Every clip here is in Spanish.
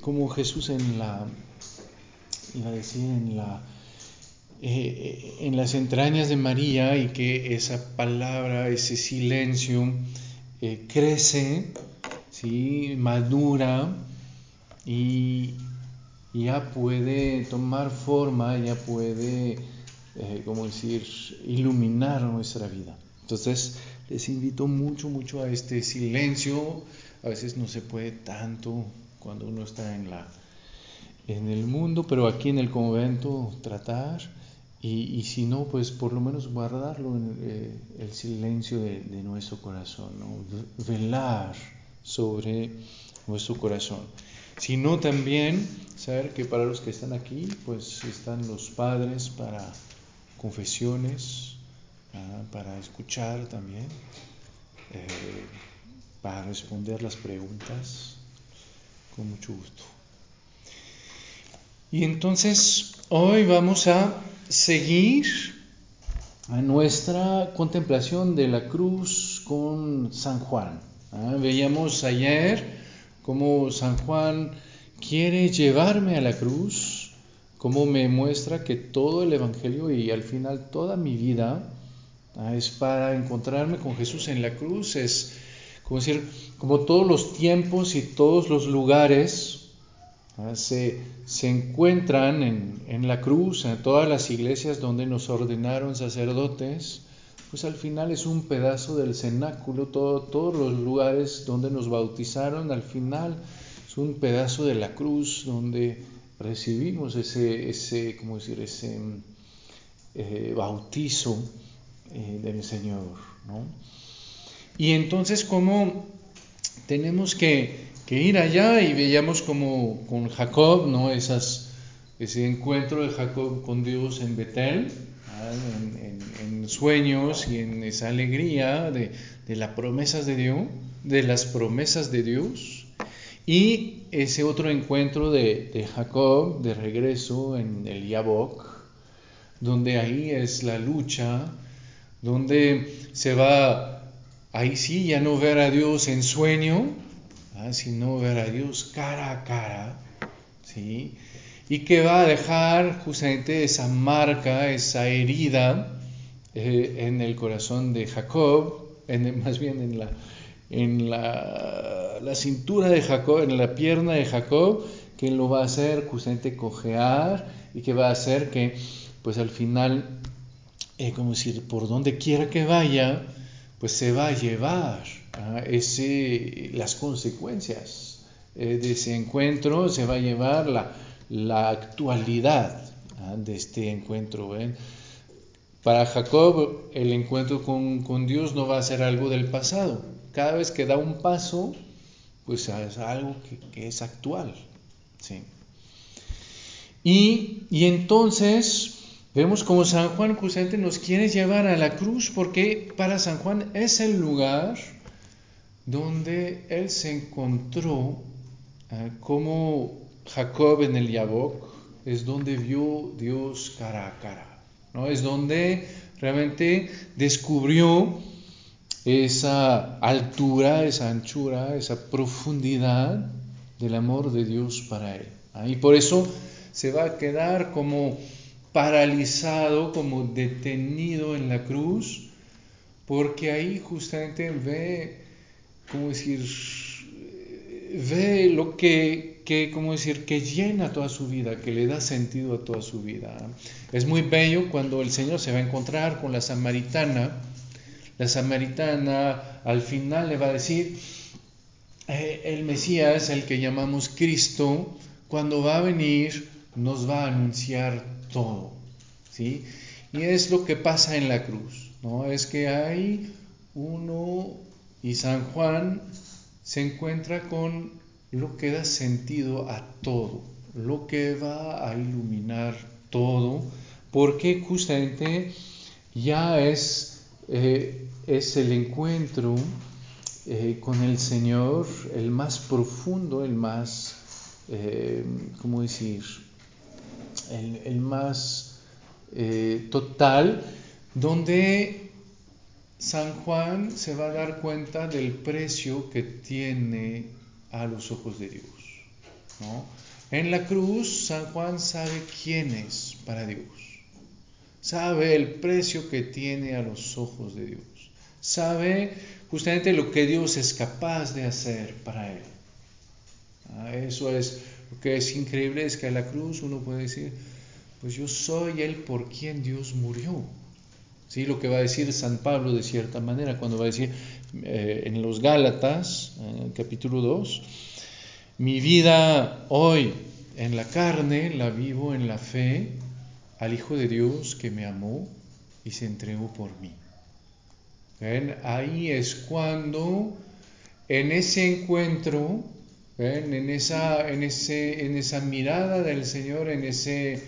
como Jesús en la, iba a decir, en la, eh, en las entrañas de María y que esa palabra, ese silencio crece, ¿sí? madura y ya puede tomar forma, ya puede, como decir, iluminar nuestra vida. Entonces, les invito mucho, mucho a este silencio. A veces no se puede tanto cuando uno está en, la, en el mundo, pero aquí en el convento tratar. Y, si no, pues por lo menos guardarlo en eh, el silencio de, nuestro corazón, velar sobre nuestro corazón. Si no, también saber que para los que están aquí, pues están los padres para confesiones, para escuchar también, eh, para responder las preguntas, con mucho gusto. Y entonces hoy vamos a seguir a nuestra contemplación de la cruz con San Juan. ¿ah? Veíamos ayer cómo San Juan quiere llevarme a la cruz, cómo me muestra que todo el Evangelio y al final toda mi vida Ah, es para encontrarme con Jesús en la cruz, es como decir, como todos los tiempos y todos los lugares ah, se, encuentran en, la cruz, en todas las iglesias donde nos ordenaron sacerdotes, pues al final es un pedazo del cenáculo, todos los lugares donde nos bautizaron, al final es un pedazo de la cruz donde recibimos ese, ese, ¿cómo decir? ese eh, bautizo eh, del Señor. ¿no? Y entonces, ¿cómo tenemos que, ir allá? Y veíamos como con Jacob, ¿no? Esas, ese encuentro de Jacob con Dios en Betel, en, sueños y en esa alegría de, las promesas de Dios, de las promesas de Dios. Y ese otro encuentro de, de Jacob de regreso en el Yabok, donde ahí es la lucha donde se va, ahí sí, ya no ver a Dios en sueño, sino ver a Dios cara a cara, ¿sí? Y que va a dejar justamente esa marca, esa herida eh, en el corazón de Jacob, en, más bien en la, en la, la, cintura de Jacob, en la pierna de Jacob, que lo va a hacer justamente cojear y que va a hacer que pues al final eh, como decir, por donde quiera que vaya, pues se va a llevar ese, las consecuencias eh, de ese encuentro, se va a llevar la, la actualidad de este encuentro. Para Jacob el encuentro con, con, Dios no va a ser algo del pasado. Cada vez que da un paso, pues es algo que, que es actual. ¿sí? Y, y entonces Vemos como San Juan justamente nos quiere llevar a la cruz porque para San Juan es el lugar donde él se encontró ah, como Jacob en el Yabok, es donde vio Dios cara a cara, ¿no? es donde realmente descubrió esa altura, esa anchura, esa profundidad del amor de Dios para él. Y por eso se va a quedar como paralizado, como detenido en la cruz, porque ahí justamente ve, como decir, ve lo que, que, como decir, que llena toda su vida, que le da sentido a toda su vida. Es muy bello cuando el Señor se va a encontrar con la samaritana. La samaritana al final le va a decir, eh, el Mesías, el que llamamos Cristo, cuando va a venir, nos va a anunciar todo. ¿sí? Y es lo que pasa en la cruz, ¿no? Es que hay uno y San Juan se encuentra con lo que da sentido a todo, lo que va a iluminar todo, porque justamente ya es, eh, es el encuentro eh, con el Señor el más profundo, el más, eh, ¿cómo decir? El, más eh, total, donde San Juan se va a dar cuenta del precio que tiene a los ojos de Dios. En la cruz, San Juan sabe quién es para Dios. Sabe el precio que tiene a los ojos de Dios. Sabe justamente lo que Dios es capaz de hacer para él. Ah, eso es lo que es increíble, es que a la cruz uno puede decir, pues yo soy el por quien Dios murió. ¿Sí? Lo que va a decir San Pablo de cierta manera, cuando va a decir eh, en los Gálatas, capítulo 2, mi vida hoy en la carne la vivo en la fe al Hijo de Dios que me amó y se entregó por mí. Ahí es cuando en ese encuentro, En, esa, en, ese, en esa mirada del Señor, en ese,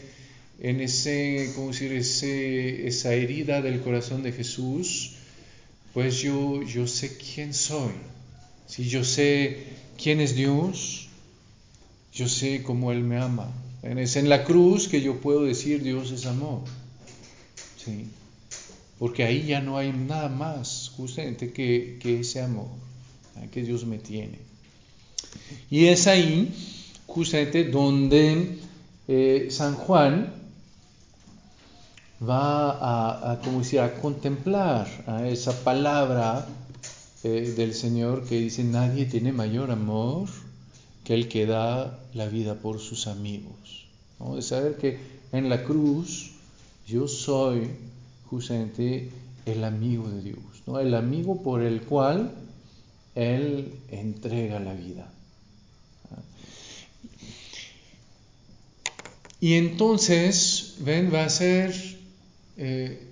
en ese, ¿cómo decir? Ese, esa herida del corazón de Jesús, pues yo, yo sé quién soy. Si yo sé quién es Dios, yo sé cómo Él me ama. Es en la cruz que yo puedo decir Dios es amor. ¿Sí? porque ahí ya no hay nada más justamente que, ese amor que Dios me tiene. Y es ahí justamente donde eh, San Juan va a, como a contemplar a esa palabra eh, del Señor que dice, nadie tiene mayor amor que el que da la vida por sus amigos. De saber que en la cruz yo soy justamente el amigo de Dios, ¿no? el amigo por el cual Él entrega la vida. Y entonces, ven, va a ser eh,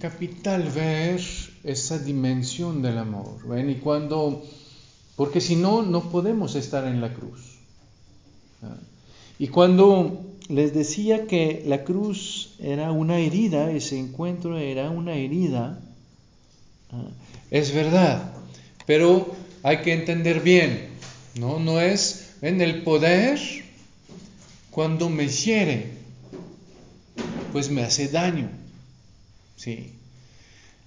capital ver esa dimensión del amor, ven, y cuando, porque si no, no podemos estar en la cruz. Y cuando les decía que la cruz era una herida, ese encuentro era una herida. Ah, es verdad, pero hay que entender bien, ¿no? No es en el poder cuando me hiere, pues me hace daño. Sí.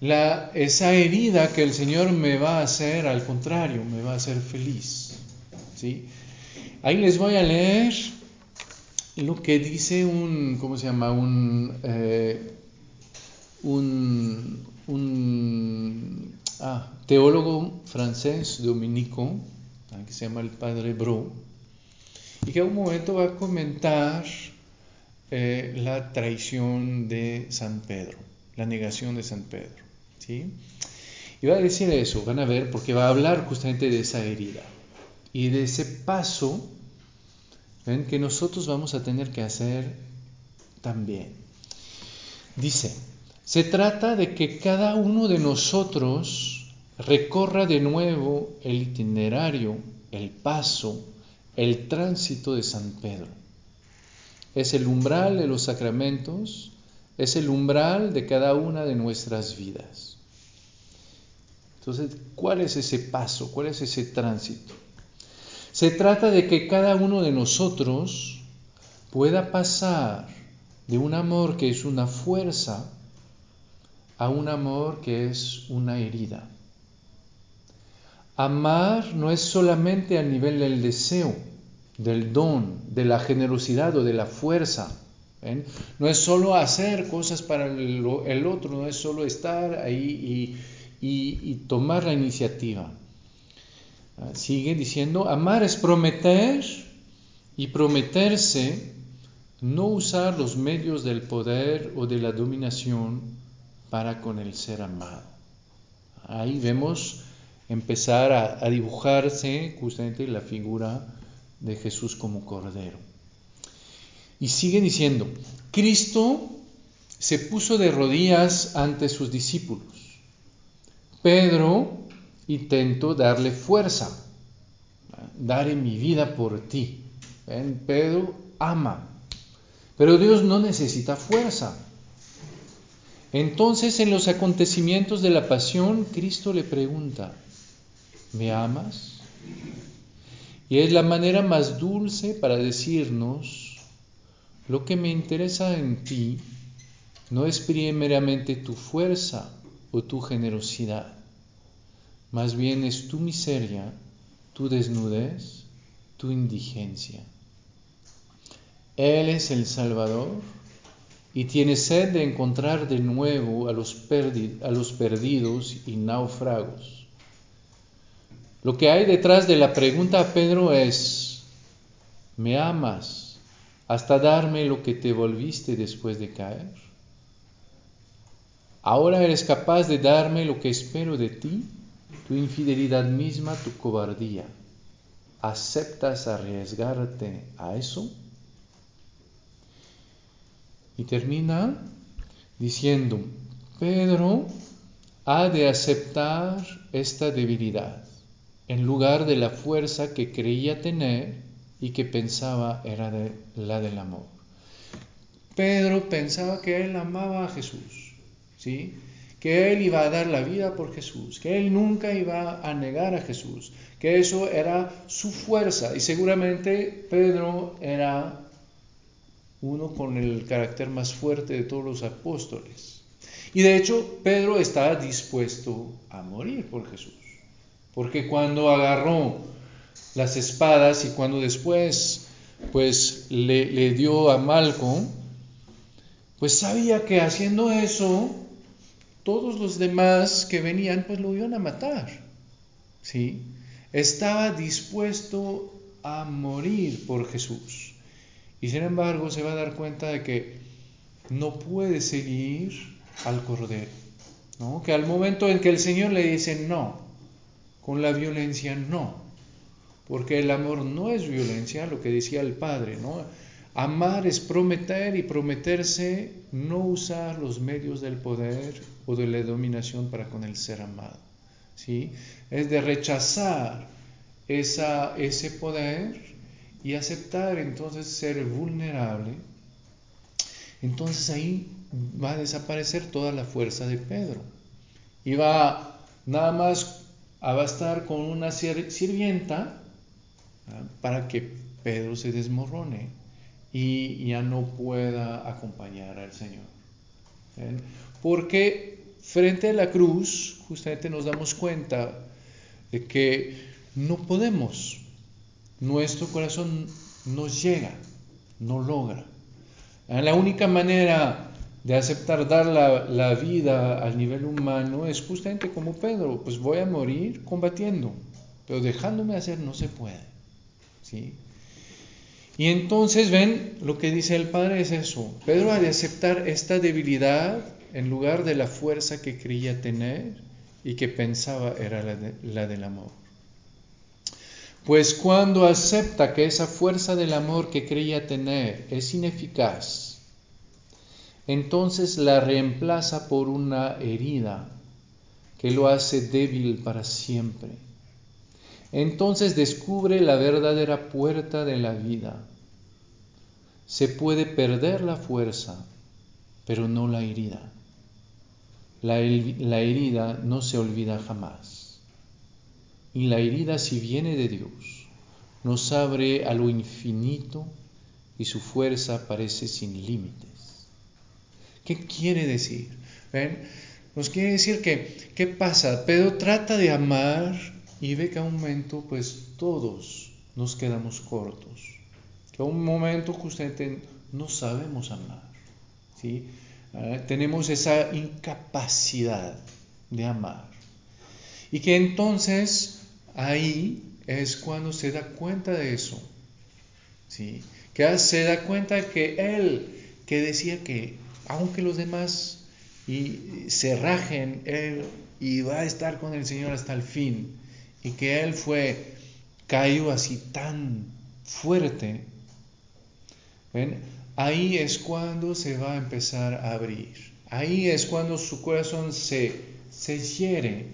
Esa herida que el Señor me va a hacer, al contrario, me va a hacer feliz. ¿sí? Ahí les voy a leer lo que dice un, ¿cómo se llama? Un, eh, un, un ah, teólogo francés dominico, ah, que se llama el padre Bro, y que a un momento va a comentar eh, la traición de San Pedro, la negación de San Pedro. ¿sí? Y va a decir eso, van a ver, porque va a hablar justamente de esa herida y de ese paso que nosotros vamos a tener que hacer también. Dice, se trata de que cada uno de nosotros recorra de nuevo el itinerario, el paso, el tránsito de San Pedro. Es el umbral de los sacramentos, es el umbral de cada una de nuestras vidas. Entonces, ¿cuál es ese paso? ¿Cuál es ese tránsito? Se trata de que cada uno de nosotros pueda pasar de un amor que es una fuerza a un amor que es una herida. Amar no es solamente a nivel del deseo, del don, de la generosidad o de la fuerza. No es solo hacer cosas para el, otro, no es solo estar ahí y tomar la iniciativa. Ah, sigue diciendo, amar es prometer y prometerse no usar los medios del poder o de la dominación para con el ser amado. Ahí vemos empezar a, dibujarse justamente la figura de Jesús como Cordero. Y sigue diciendo, Cristo se puso de rodillas ante sus discípulos. Pedro intento darle fuerza. Daré mi vida por ti. Pedro ama, pero Dios no necesita fuerza. Entonces en los acontecimientos de la pasión, Cristo le pregunta, ¿me amas? Y es la manera más dulce para decirnos, lo que me interesa en ti no es primeramente tu fuerza o tu generosidad más bien es tu miseria, tu desnudez tu indigencia. Él es el Salvador y tiene sed de encontrar de nuevo a los, a los perdidos y náufragos. Lo que hay detrás de la pregunta a Pedro es, ¿me amas hasta darme lo que te volviste después de caer? ¿Ahora eres capaz de darme lo que espero de ti? Tu infidelidad misma, tu cobardía. ¿Aceptas arriesgarte a eso? Y termina diciendo, Pedro ha de aceptar esta debilidad en lugar de la fuerza que creía tener y que pensaba era la del amor. Pedro pensaba que él amaba a Jesús, ¿sí? que él iba a dar la vida por Jesús, que él nunca iba a negar a Jesús, que eso era su fuerza y seguramente Pedro era uno con el carácter más fuerte de todos los apóstoles. Y de hecho, Pedro estaba dispuesto a morir por Jesús. Porque cuando agarró las espadas y cuando después pues le, dio a Malcolm, pues sabía que haciendo eso, todos los demás que venían pues lo iban a matar. ¿Sí? Estaba dispuesto a morir por Jesús. Y sin embargo se va a dar cuenta de que no puede seguir al Cordero. ¿no? Que al momento en que el Señor le dice no, con la violencia no. Porque el amor no es violencia, lo que decía el Padre, ¿no? Amar es prometer y prometerse no usar los medios del poder o de la dominación para con el ser amado. ¿sí? Es de rechazar ese poder y aceptar entonces ser vulnerable, entonces ahí va a desaparecer toda la fuerza de Pedro. Y va nada más a bastar con una sirvienta para que Pedro se desmorone y ya no pueda acompañar al Señor. Porque frente a la cruz justamente nos damos cuenta de que no podemos nuestro corazón no llega, no logra. La única manera de aceptar dar la, vida al nivel humano es justamente como Pedro, pues voy a morir combatiendo, pero dejándome hacer no se puede. ¿sí? Y entonces ven, lo que dice el Padre es eso, Pedro ha de aceptar esta debilidad en lugar de la fuerza que creía tener y que pensaba era la del amor. Pues cuando acepta que esa fuerza del amor que creía tener es ineficaz, entonces la reemplaza por una herida que lo hace débil para siempre. Entonces descubre la verdadera puerta de la vida. Se puede perder la fuerza, pero no la herida. La, herida no se olvida jamás. Y la herida, si viene de Dios, nos abre a lo infinito y su fuerza parece sin límites. ¿Qué quiere decir? ¿Ven? Nos quiere decir que, ¿qué pasa? Pedro trata de amar y ve que a un momento, pues todos nos quedamos cortos. Que a un momento justamente no sabemos amar. ¿sí? Ah, tenemos esa incapacidad de amar. Y que entonces ahí es cuando se da cuenta de eso. ¿sí? Que se da cuenta que él, que decía que aunque los demás y se rajen, él iba a estar con el Señor hasta el fin. Y que él fue, caído así tan fuerte. Ahí es cuando se va a empezar a abrir. Ahí es cuando su corazón se, se hiere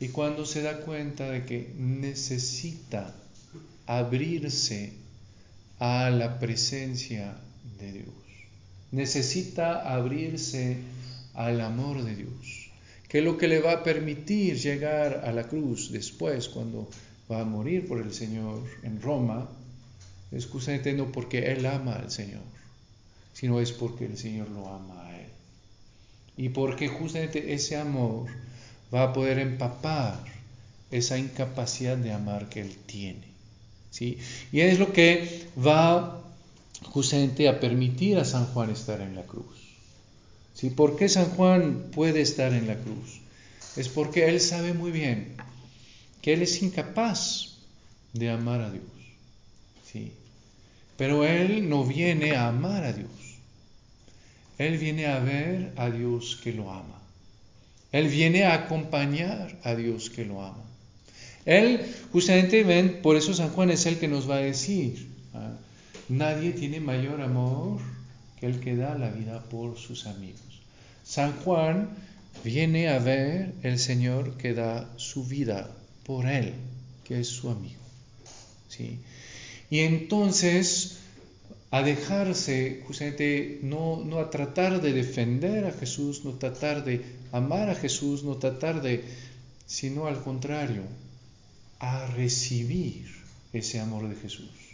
y cuando se da cuenta de que necesita abrirse a la presencia de Dios, necesita abrirse al amor de Dios, que es lo que le va a permitir llegar a la cruz después, cuando va a morir por el Señor en Roma, es no porque Él ama al Señor, sino es porque el Señor lo ama a Él. Y porque justamente ese amor va a poder empapar esa incapacidad de amar que Él tiene. ¿sí? Y es lo que va justamente a permitir a San Juan estar en la cruz. ¿Sí? ¿Por qué San Juan puede estar en la cruz? Es porque él sabe muy bien que él es incapaz de amar a Dios. ¿sí? Pero él no viene a amar a Dios. Él viene a ver a Dios que lo ama. Él viene a acompañar a Dios que lo ama. Él, justamente, ven, por eso San Juan es el que nos va a decir, ¿ah? Nadie tiene mayor amor que el que da la vida por sus amigos. San Juan viene a ver el Señor que da su vida por él, que es su amigo. ¿sí? Y entonces, a dejarse, justamente, no, no a tratar de defender a Jesús, no tratar de amar a Jesús, no tratar de, sino al contrario, a recibir ese amor de Jesús.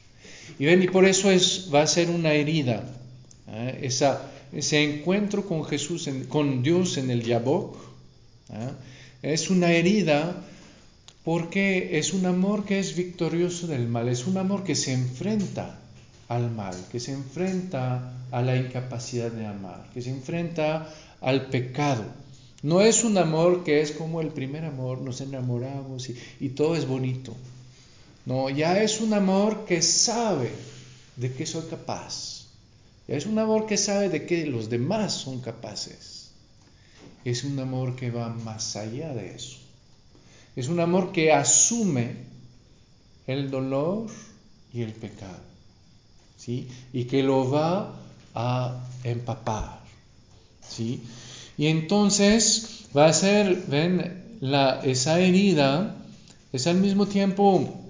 Y ven, y por eso es, va a ser una herida, ¿eh? ese encuentro con Jesús, con Dios en el Yabok, ¿eh? es una herida porque es un amor que es victorioso del mal, es un amor que se enfrenta al mal, que se enfrenta a la incapacidad de amar, que se enfrenta al pecado. No es un amor que es como el primer amor, nos enamoramos y, todo es bonito. No, ya es un amor que sabe de qué soy capaz. Ya es un amor que sabe de qué los demás son capaces. Es un amor que va más allá de eso. Es un amor que asume el dolor y el pecado. ¿sí? Y que lo va a empapar. ¿sí? Y entonces va a ser, ven, la, esa herida es al mismo tiempo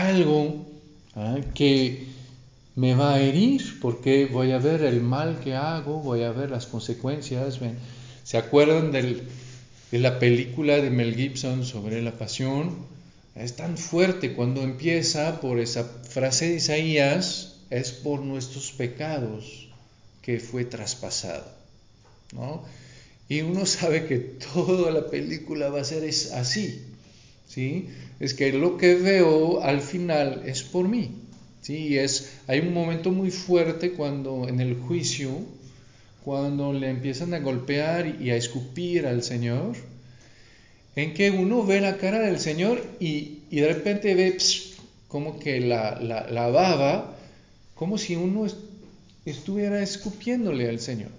algo ¿ah? que me va a herir porque voy a ver el mal que hago, voy a ver las consecuencias. ¿Se acuerdan de la película de Mel Gibson sobre la pasión? Es tan fuerte cuando empieza por esa frase de Isaías, es por nuestros pecados que fue traspasado. Y uno sabe que toda la película va a ser así, ¿sí? Es que lo que veo al final es por mí, ¿sí? es, hay un momento muy fuerte cuando en el juicio, cuando le empiezan a golpear y a escupir al Señor, en que uno ve la cara del Señor y, de repente ve como que la, la, baba, como si uno estuviera escupiéndole al Señor.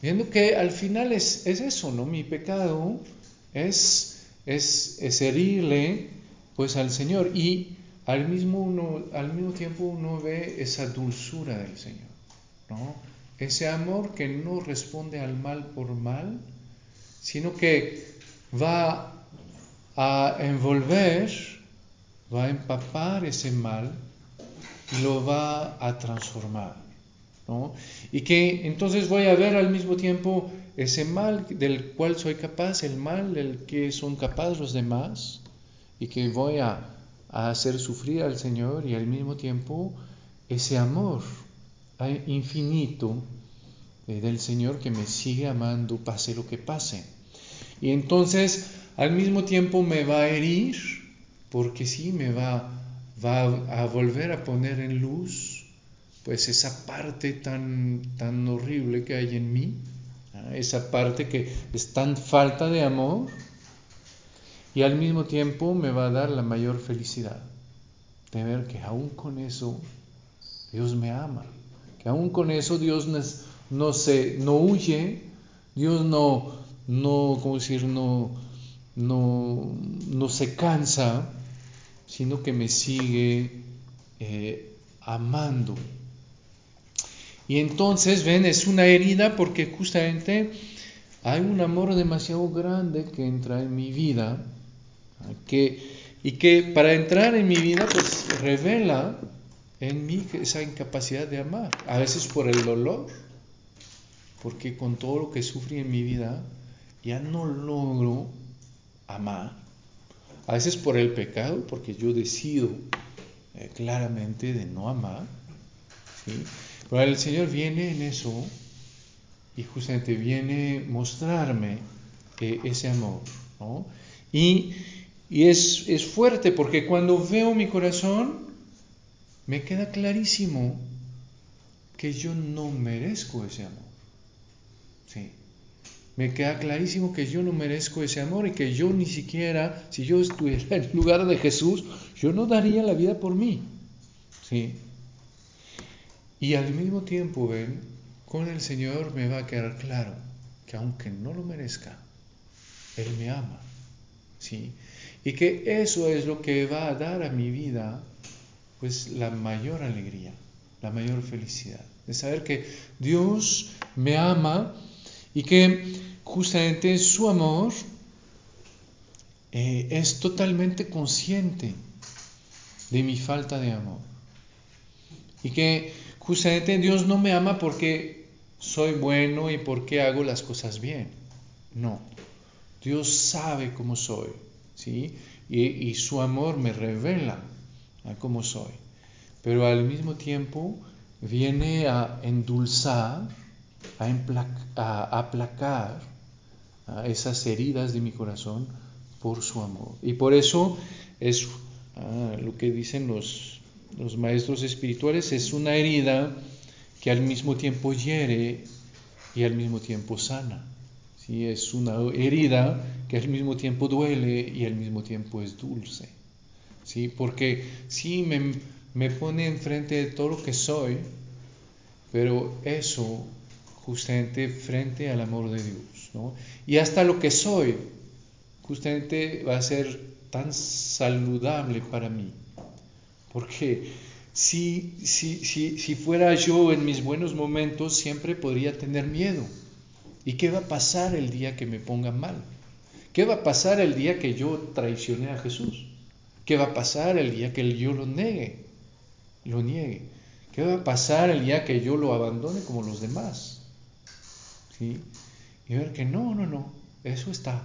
Viendo que al final es, eso, ¿no? Mi pecado es, es, es, herirle pues al Señor y al mismo, uno, al mismo tiempo uno ve esa dulzura del Señor, ¿no? Ese amor que no responde al mal por mal, sino que va a envolver, va a empapar ese mal y lo va a transformar. Y que entonces voy a ver al mismo tiempo ese mal del cual soy capaz, el mal del que son capaces los demás, y que voy a, hacer sufrir al Señor y al mismo tiempo ese amor infinito eh, del Señor que me sigue amando pase lo que pase. Y entonces al mismo tiempo me va a herir, porque sí me va, va a volver a poner en luz pues esa parte tan, tan horrible que hay en mí, esa parte que es tan falta de amor, y al mismo tiempo me va a dar la mayor felicidad. De ver que aún con eso Dios me ama, que aún con eso Dios no, se, no huye, Dios no, no, ¿cómo decir? No, no, no se cansa, sino que me sigue eh, amando y entonces, ven, es una herida porque justamente hay un amor demasiado grande que entra en mi vida que, y que para entrar en mi vida pues revela en mí esa incapacidad de amar. A veces por el dolor, porque con todo lo que sufrí en mi vida ya no logro amar. A veces por el pecado, porque yo decido eh, claramente de no amar. ¿sí? Pero el Señor viene en eso y justamente viene mostrarme eh, ese amor. ¿no? Y Y es, es fuerte porque cuando veo mi corazón, me queda clarísimo que yo no merezco ese amor. Sí. Me queda clarísimo que yo no merezco ese amor y que yo ni siquiera, si yo estuviera en lugar de Jesús, yo no daría la vida por mí. Sí. Y al mismo tiempo, ven, con el Señor me va a quedar claro que aunque no lo merezca, Él me ama. ¿sí? Y que eso es lo que va a dar a mi vida pues la mayor alegría, la mayor felicidad, de saber que Dios me ama y que justamente su amor eh, es totalmente consciente de mi falta de amor. Y que justamente Dios no me ama porque soy bueno y porque hago las cosas bien. No, Dios sabe cómo soy, ¿sí? Y, su amor me revela cómo soy. Pero al mismo tiempo viene a endulzar, a, aplacar esas heridas de mi corazón por su amor. Y por eso es ah, lo que dicen los, los maestros espirituales, es una herida que al mismo tiempo hiere y al mismo tiempo sana. Es una herida que al mismo tiempo duele y al mismo tiempo es dulce. ¿sí? Porque sí me, me pone enfrente de todo lo que soy, pero eso justamente frente al amor de Dios. ¿no? Y hasta lo que soy, justamente va a ser tan saludable para mí. Porque si, si, si, si fuera yo en mis buenos momentos, siempre podría tener miedo ¿Y qué va a pasar el día que me pongan mal? ¿Qué va a pasar el día que yo traicione a Jesús? ¿Qué va a pasar el día que yo lo niegue? Lo niegue. ¿Qué va a pasar el día que yo lo abandone como los demás? ¿Sí? Y ver que no, no, no, eso está.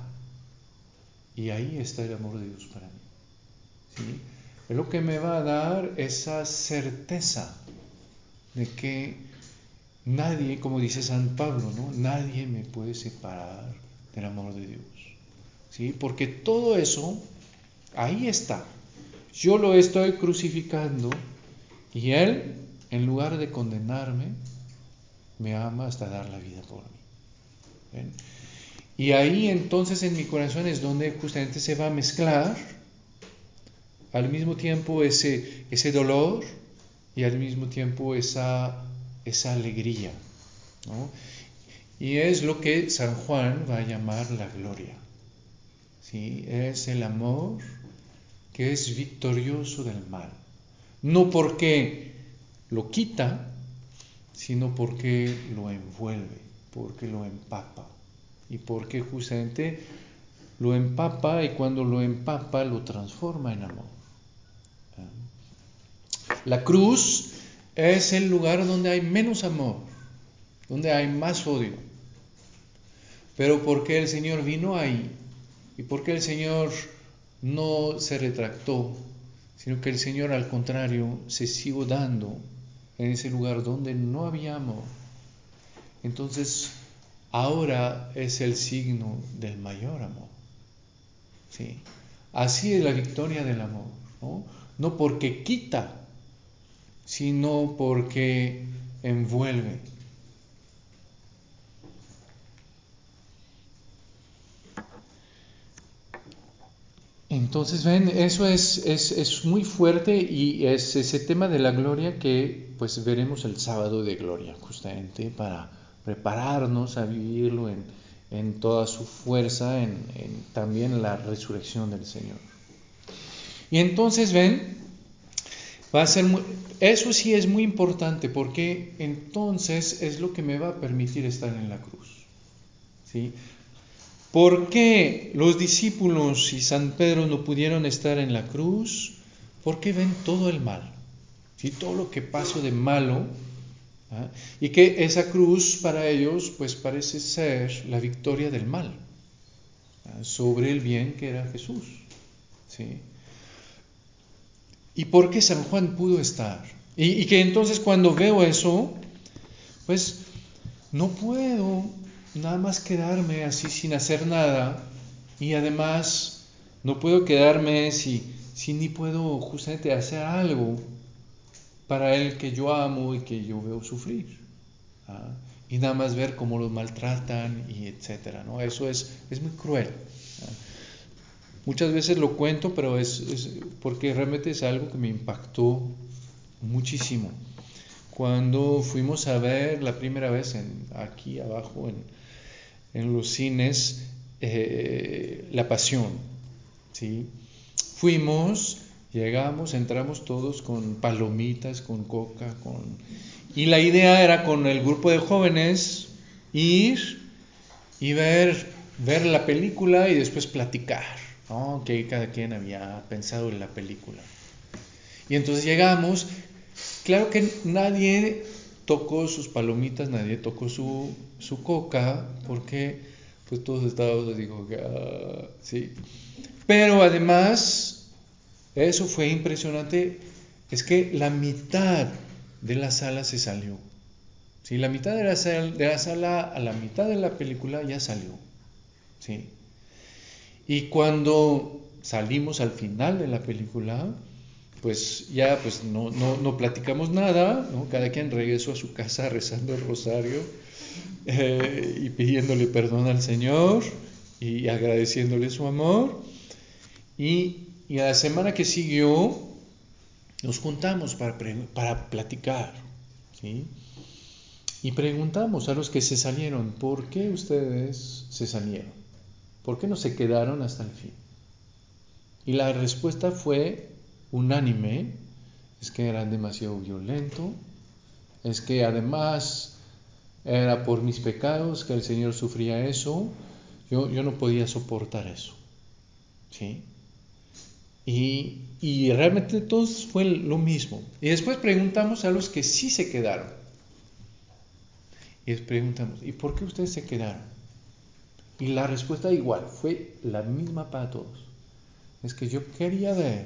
Y ahí está el amor de Dios para mí. Es lo que me va a dar esa certeza de que Nadie, como dice San Pablo, ¿no? Nadie me puede separar del amor de Dios. ¿Sí? Porque todo eso, ahí está. Yo lo estoy crucificando y Él, en lugar de condenarme, me ama hasta dar la vida por mí. Y ahí entonces en mi corazón es donde justamente se va a mezclar al mismo tiempo ese, ese dolor y al mismo tiempo esa esa alegría. Y es lo que San Juan va a llamar la gloria. ¿sí? Es el amor que es victorioso del mal. No porque lo quita, sino porque lo envuelve, porque lo empapa. Y porque justamente lo empapa y cuando lo empapa lo transforma en amor. La cruz es el lugar donde hay menos amor, donde hay más odio. Pero porque el Señor vino ahí y porque el Señor no se retractó, sino que el Señor al contrario se siguió dando en ese lugar donde no había amor. Entonces, ahora es el signo del mayor amor. ¿sí? Así es la victoria del amor, ¿no? no porque quita sino porque envuelve. Entonces, ven, eso es, es, muy fuerte y es ese tema de la gloria que pues veremos el sábado de gloria, justamente para prepararnos a vivirlo en, en toda su fuerza, en, en también la resurrección del Señor. Y entonces, ven, Va a ser eso sí es muy importante porque entonces es lo que me va a permitir estar en la cruz. ¿sí? ¿Por qué los discípulos y San Pedro no pudieron estar en la cruz? Porque ven todo el mal, ¿sí? todo lo que pasó de malo, ¿ah? y que esa cruz para ellos pues parece ser la victoria del mal ¿ah? sobre el bien que era Jesús. ¿sí? ¿Y por qué San Juan pudo estar? Y, que entonces cuando veo eso, pues no puedo nada más quedarme así sin hacer nada y además no puedo quedarme si, si ni puedo justamente hacer algo para el que yo amo y que yo veo sufrir. ¿ah? Y nada más ver cómo los maltratan y etcétera, ¿no? Eso es, es muy cruel. Muchas veces lo cuento, pero es, porque realmente es algo que me impactó muchísimo. Cuando fuimos a ver la primera vez aquí abajo en, en los cines eh, La Pasión, ¿sí? Fuimos, llegamos, entramos todos con palomitas, con coca, con... Y la idea era con el grupo de jóvenes ir y ver, ver la película y después platicar que cada quien había pensado en la película. Y entonces llegamos, claro que nadie tocó sus palomitas, nadie tocó su, su coca, porque pues todos estábamos, digo, ah, sí. Pero además, eso fue impresionante, es que la mitad de la sala se salió. Sí, la mitad de la, sala, de la sala a la mitad de la película ya salió. Sí. Y cuando salimos al final de la película, pues ya pues no, no, no platicamos nada, ¿no? cada quien regresó a su casa rezando el rosario eh, y pidiéndole perdón al Señor y agradeciéndole su amor. Y, y a la semana que siguió nos juntamos para, para platicar. Y preguntamos a los que se salieron, ¿por qué ustedes se salieron? ¿Por qué no se quedaron hasta el fin? Y la respuesta fue unánime, es que eran demasiado violento, es que además era por mis pecados que el Señor sufría eso, yo, yo no podía soportar eso. ¿Sí? Y, y, realmente todos fue lo mismo. Y después preguntamos a los que sí se quedaron. Y les preguntamos, ¿y por qué ustedes se quedaron? Y la respuesta igual, fue la misma para todos. Es que yo quería ver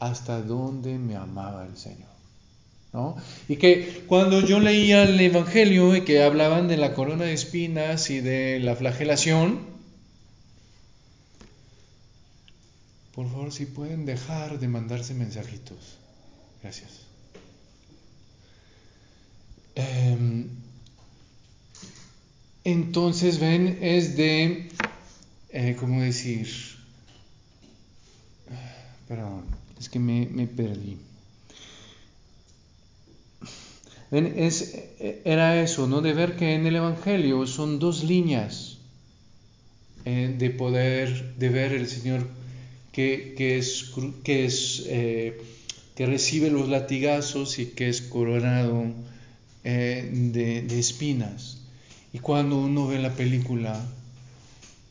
hasta dónde me amaba el Señor. ¿no? Y que cuando yo leía el Evangelio y que hablaban de la corona de espinas y de la flagelación, por favor, si pueden dejar de mandarse mensajitos. Gracias. Eh, entonces, ven, es de, eh, ¿cómo decir? Perdón, es que me, perdí. Ven, es, era eso, ¿no? De ver que en el Evangelio son dos líneas eh, de poder, de ver el Señor que, es, que, es eh, que recibe los latigazos y que es coronado de espinas. Y cuando uno ve la película,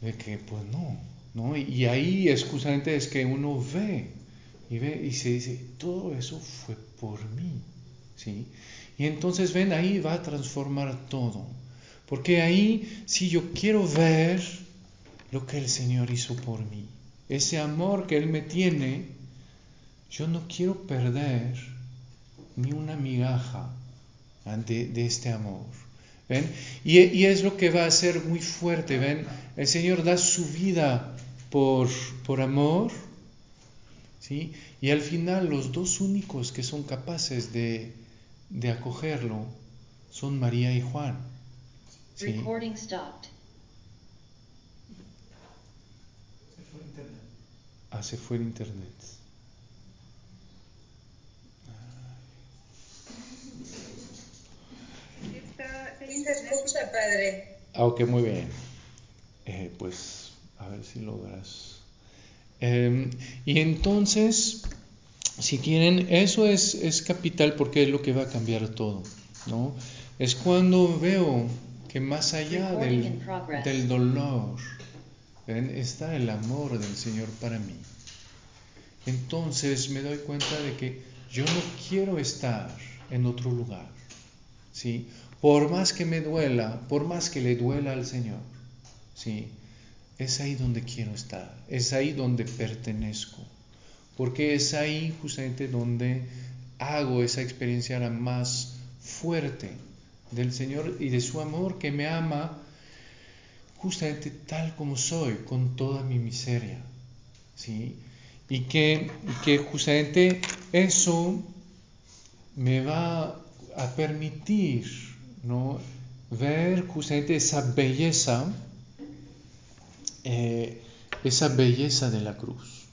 ve que pues no, ¿no? Y ahí es es que uno ve y ve y se dice, todo eso fue por mí, ¿sí? Y entonces ven, ahí va a transformar todo. Porque ahí si yo quiero ver lo que el Señor hizo por mí. Ese amor que Él me tiene, yo no quiero perder ni una migaja de, de este amor. ¿Ven? Y, es lo que va a ser muy fuerte, ¿ven? El Señor da su vida por, por amor, ¿sí? Y al final los dos únicos que son capaces de, de acogerlo son María y Juan. ¿sí? Recording stopped. Ah, se fue el internet. Padre. Ah, ok, muy bien. Eh, pues a ver si logras. Em, y entonces, si quieren, eso es, es capital porque es lo que va a cambiar todo, ¿no? Es cuando veo que más allá del, del dolor está el amor del Señor para mí. Entonces me doy cuenta de que yo no quiero estar en otro lugar, ¿sí? Por más que me duela, por más que le duela al Señor, ¿sí? Es ahí donde quiero estar, es ahí donde pertenezco, porque es ahí justamente donde hago esa experiencia la más fuerte del Señor y de su amor que me ama justamente tal como soy, con toda mi miseria. ¿sí? Y que, que justamente eso me va a permitir ¿no? ver justamente esa belleza, eh, esa belleza de la cruz.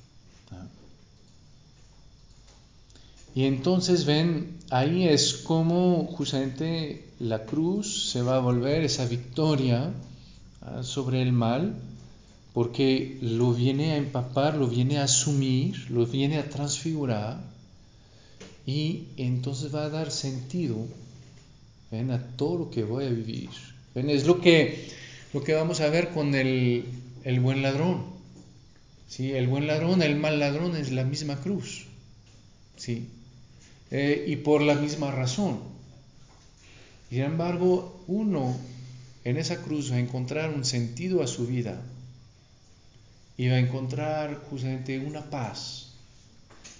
Y entonces ven, ahí es como justamente la cruz se va a volver esa victoria sobre el mal, porque lo viene a empapar, lo viene a asumir, lo viene a transfigurar y entonces va a dar sentido a todo lo que voy a vivir. Es lo que, lo que vamos a ver con el, el buen ladrón. ¿sí? El buen ladrón, el mal ladrón es la misma cruz. ¿sí? Eh, y por la misma razón. Sin embargo, uno en esa cruz va a encontrar un sentido a su vida y va a encontrar justamente una paz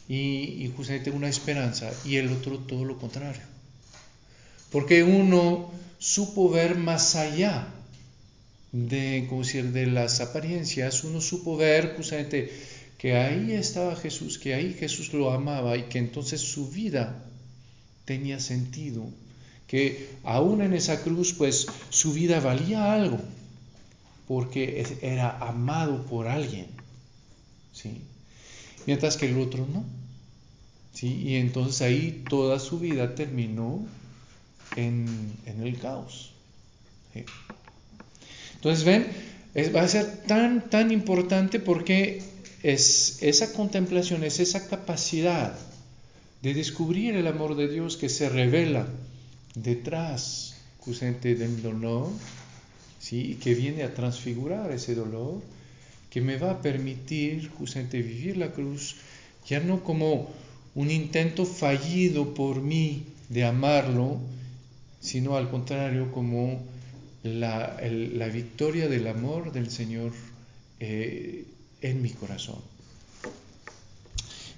y, justamente una esperanza y el otro todo lo contrario. Porque uno supo ver más allá de, decir, de las apariencias, uno supo ver justamente que ahí estaba Jesús, que ahí Jesús lo amaba y que entonces su vida tenía sentido, que aún en esa cruz pues su vida valía algo, porque era amado por alguien, ¿sí? Mientras que el otro no, ¿sí? Y entonces ahí toda su vida terminó en, el caos. Entonces ven, va a ser tan, tan importante porque es esa contemplación, es esa capacidad de descubrir el amor de Dios que se revela detrás justamente del dolor, ¿sí? que viene a transfigurar ese dolor, que me va a permitir justamente vivir la cruz ya no como un intento fallido por mí de amarlo, sino al contrario como la, victoria del amor del Señor eh, en mi corazón.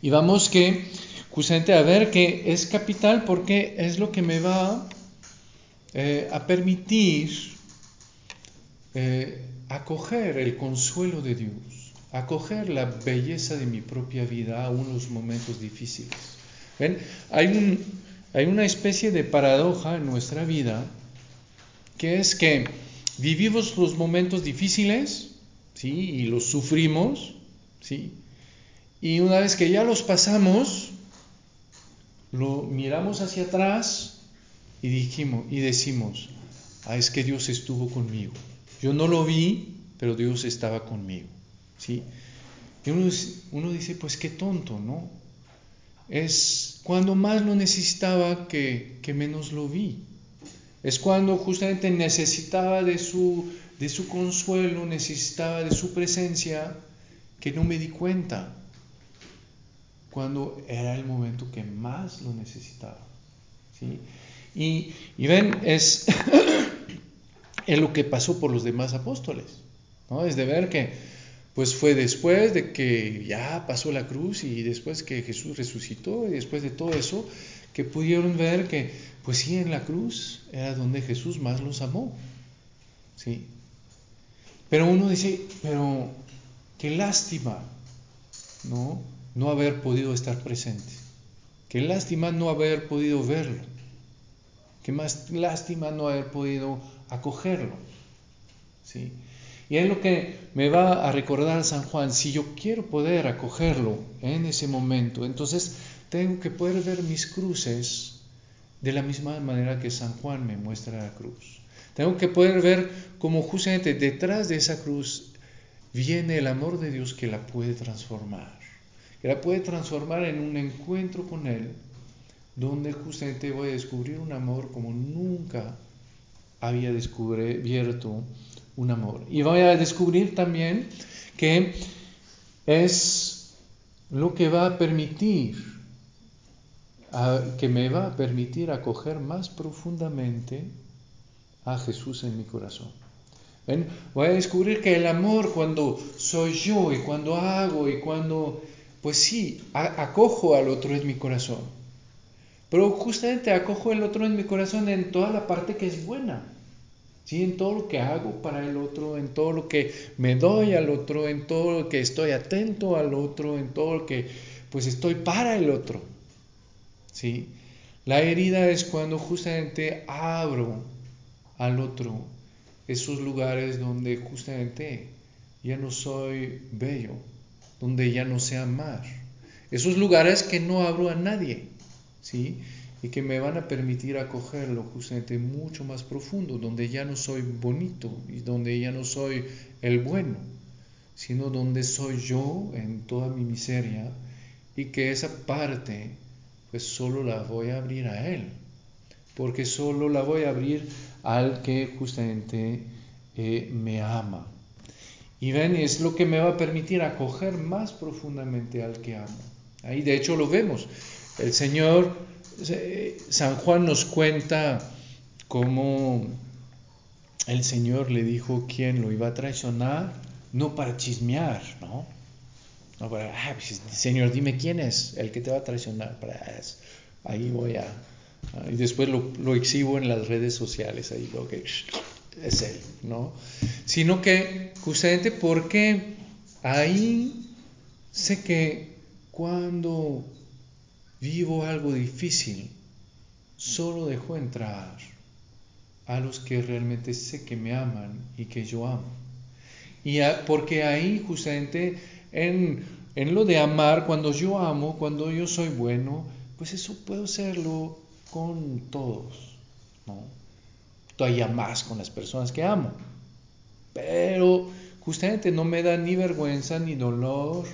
Y vamos que justamente a ver que es capital porque es lo que me va eh, a permitir eh, acoger el consuelo de Dios, acoger la belleza de mi propia vida a unos momentos difíciles. ¿Ven? Hay, un, hay una especie de paradoja en nuestra vida que es que vivimos los momentos difíciles, ¿sí? Y los sufrimos, ¿sí? Y una vez que ya los pasamos, lo miramos hacia atrás y dijimos y decimos, ah, es que Dios estuvo conmigo. Yo no lo vi, pero Dios estaba conmigo, ¿sí? Y uno, uno dice, pues qué tonto, ¿no? Es cuando más lo necesitaba que, que menos lo vi. Es cuando justamente necesitaba de su de su consuelo, necesitaba de su presencia, que no me di cuenta cuando era el momento que más lo necesitaba. ¿sí? Y, ven, es, es lo que pasó por los demás apóstoles. ¿no? Es de ver que pues fue después de que ya pasó la cruz y después que Jesús resucitó y después de todo eso que pudieron ver que pues sí en la cruz era donde Jesús más los amó. ¿sí? Pero uno dice, pero qué lástima, ¿no? No haber podido estar presente. Qué lástima no haber podido verlo. Qué más lástima no haber podido acogerlo. ¿Sí? Y es lo que me va a recordar San Juan. Si yo quiero poder acogerlo en ese momento, entonces tengo que poder ver mis cruces de la misma manera que San Juan me muestra la cruz. Tengo que poder ver cómo justamente detrás de esa cruz viene el amor de Dios que la puede transformar, que la puede transformar en un encuentro con Él, donde justamente voy a descubrir un amor como nunca había descubierto un amor. Y voy a descubrir también que es lo que va a permitir, que me va a permitir acoger más profundamente a Jesús en mi corazón. Voy a descubrir que el amor cuando soy yo y cuando hago y cuando, pues sí, acojo al otro en mi corazón. Pero justamente acojo al otro en mi corazón en toda la parte que es buena. ¿Sí? En todo lo que hago para el otro, en todo lo que me doy al otro, en todo lo que estoy atento al otro, en todo lo que pues estoy para el otro, ¿sí? La herida es cuando justamente abro al otro esos lugares donde justamente ya no soy bello, donde ya no sé amar. Esos lugares que no abro a nadie, ¿sí? Y que me van a permitir acogerlo justamente mucho más profundo, donde ya no soy bonito y donde ya no soy el bueno, sino donde soy yo en toda mi miseria y que esa parte pues solo la voy a abrir a Él, porque solo la voy a abrir al que justamente eh, me ama. Y ven, es lo que me va a permitir acoger más profundamente al que amo. Ahí de hecho lo vemos. El Señor, San Juan nos cuenta cómo el Señor le dijo quién lo iba a traicionar, no para chismear, ¿no? No para, ah, pues, Señor, dime quién es el que te va a traicionar. Para, ahí voy a... Y después lo, exhibo en las redes sociales, ahí lo que es Él, ¿no? Sino que justamente porque ahí sé que cuando vivo algo difícil, solo dejo entrar a los que realmente sé que me aman y que yo amo. Y porque ahí justamente en, en lo de amar, cuando yo amo, cuando yo soy bueno, pues eso puedo hacerlo con todos, ¿no? todavía más con las personas que amo. Pero justamente no me da ni vergüenza ni dolor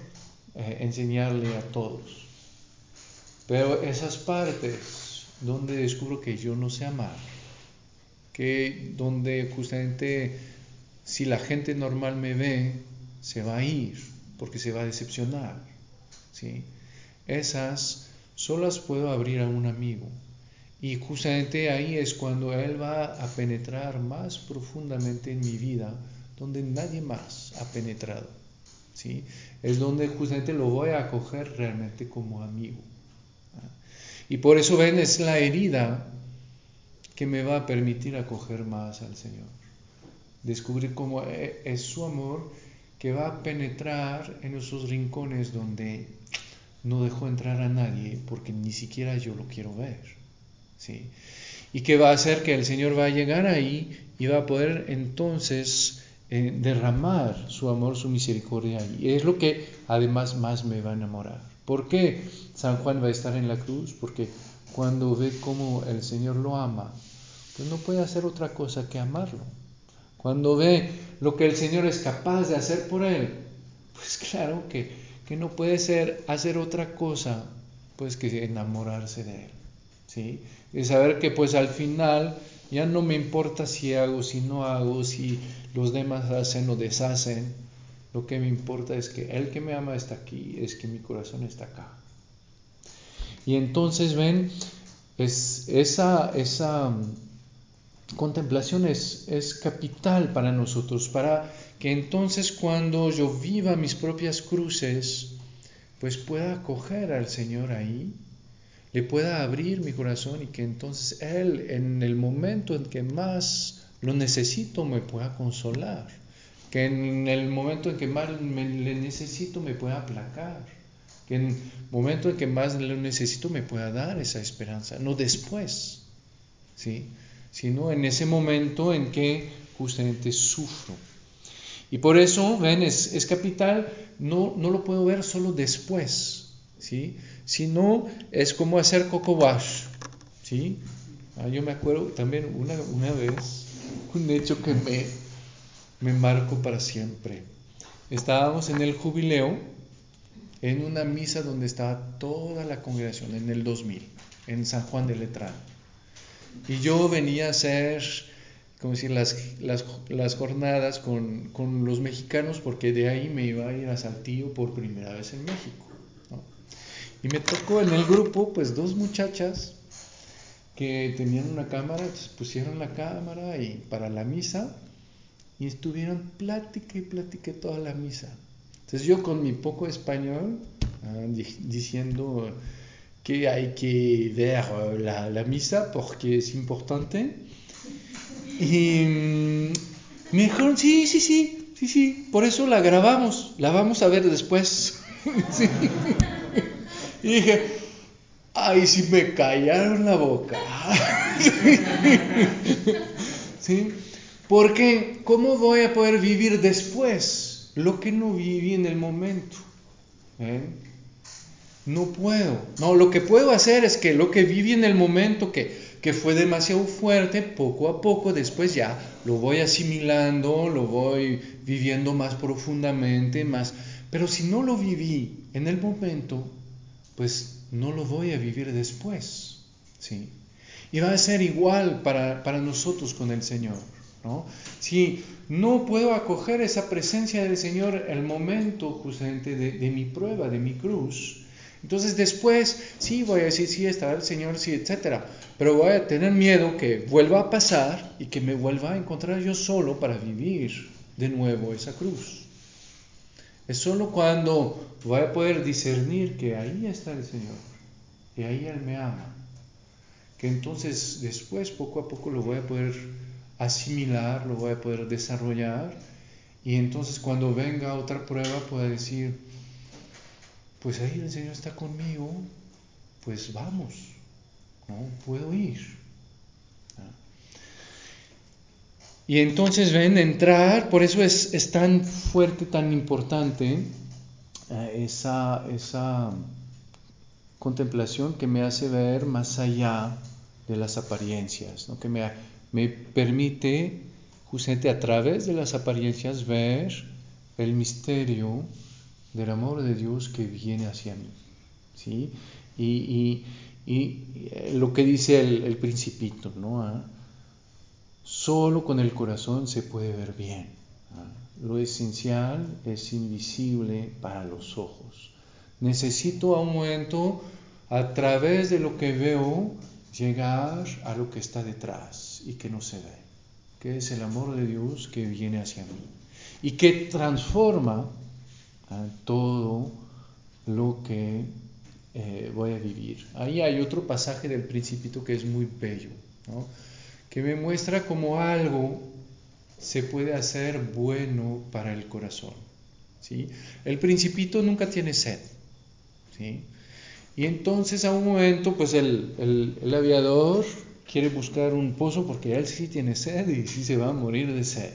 eh, enseñarle a todos. Pero esas partes donde descubro que yo no sé amar, que donde justamente si la gente normal me ve, se va a ir porque se va a decepcionar. ¿sí? Esas solo las puedo abrir a un amigo. Y justamente ahí es cuando Él va a penetrar más profundamente en mi vida, donde nadie más ha penetrado. ¿sí? Es donde justamente lo voy a acoger realmente como amigo. Y por eso ven, es la herida que me va a permitir acoger más al Señor. Descubrir cómo e, es su amor que va a penetrar en esos rincones donde no dejo entrar a nadie porque ni siquiera yo lo quiero ver. ¿sí? Y que va a hacer que el Señor va a llegar ahí y va a poder entonces eh, derramar su amor, su misericordia ahí. Y es lo que además más me va a enamorar. ¿Por qué San Juan va a estar en la cruz? Porque cuando ve cómo el Señor lo ama, pues no puede hacer otra cosa que amarlo. Cuando ve lo que el Señor es capaz de hacer por él, pues claro que, que no puede ser hacer otra cosa pues que enamorarse de él. ¿sí? De saber que pues al final ya no me importa si hago, si no hago, si los demás hacen o deshacen. Lo que me importa es que el que me ama está aquí, es que mi corazón está acá. Y entonces ven, es, esa, esa mm, contemplación es, capital para nosotros, para que entonces cuando yo viva mis propias cruces, pues pueda acoger al Señor ahí le pueda abrir mi corazón y que entonces Él en el momento en que más lo necesito me pueda consolar, que en el momento en que más le necesito me pueda aplacar, en el momento en que más lo necesito me pueda dar esa esperanza, no después, ¿sí? sino en ese momento en que justamente sufro. Y por eso, ven, es, es capital, no, no lo puedo ver solo después, ¿sí? Si no, es como hacer coco. ¿sí? Ah, yo me acuerdo también una, una vez, un hecho que me, me marcó para siempre. Estábamos en el jubileo, en una misa donde estaba toda la congregación, en el 2000, en San Juan de Letrán. Y yo venía a hacer, como decir, las, las, las jornadas con, con, los mexicanos porque de ahí me iba a ir a Saltillo por primera vez en México. Y me tocó en el grupo, pues dos muchachas que tenían una cámara, pusieron la cámara y para la misa y estuvieron plática y plática toda la misa. Entonces yo con mi poco español, ah, diciendo que hay que ver la, la, misa porque es importante. Y mm, me dijeron, sí, sí, sí, sí, sí, por eso la grabamos, la vamos a ver después. Y dije, ay, si me callaron la boca. ¿Sí? Porque, ¿cómo voy a poder vivir después lo que no viví en el momento? ¿Eh? No puedo. No, lo que puedo hacer es que lo que viví en el momento que, que fue demasiado fuerte, poco a poco después ya lo voy asimilando, lo voy viviendo más profundamente, más... Pero si no lo viví en el momento, pues no lo voy a vivir después. ¿sí? Y va a ser igual para, para nosotros con el Señor. ¿No? Si no puedo acoger esa presencia del Señor el momento justamente de, mi prueba, de mi cruz, entonces después sí voy a decir, sí, está el Señor, sí, etcétera. Pero voy a tener miedo que vuelva a pasar y que me vuelva a encontrar yo solo para vivir de nuevo esa cruz. Es solo cuando voy a poder discernir que ahí está el Señor, y ahí Él me ama, que entonces después poco a poco lo voy a poder asimilar, lo voy a poder desarrollar, y entonces cuando venga otra prueba pueda decir, pues ahí el Señor está conmigo, pues vamos, ¿no? Puedo ir. Y entonces ven entrar, por eso es, es tan fuerte, tan importante eh, esa, esa contemplación que me hace ver más allá de las apariencias, que me, me permite justamente a través de las apariencias ver el misterio del amor de Dios que viene hacia mí. ¿sí? Y, eh, lo que dice el, el principito, ¿no? ¿Ah? Solo con el corazón se puede ver bien. ¿ah? Lo esencial es invisible para los ojos. Necesito a un momento, a través de lo que veo, llegar a lo que está detrás y que no se ve, que es el amor de Dios que viene hacia mí y que transforma todo lo que eh, voy a vivir. Ahí hay otro pasaje del principito que es muy bello, que me muestra cómo algo se puede hacer bueno para el corazón. ¿sí? El principito nunca tiene sed. ¿sí? Y entonces a un momento, pues el, el, aviador quiere buscar un pozo porque él sí tiene sed y sí se va a morir de sed.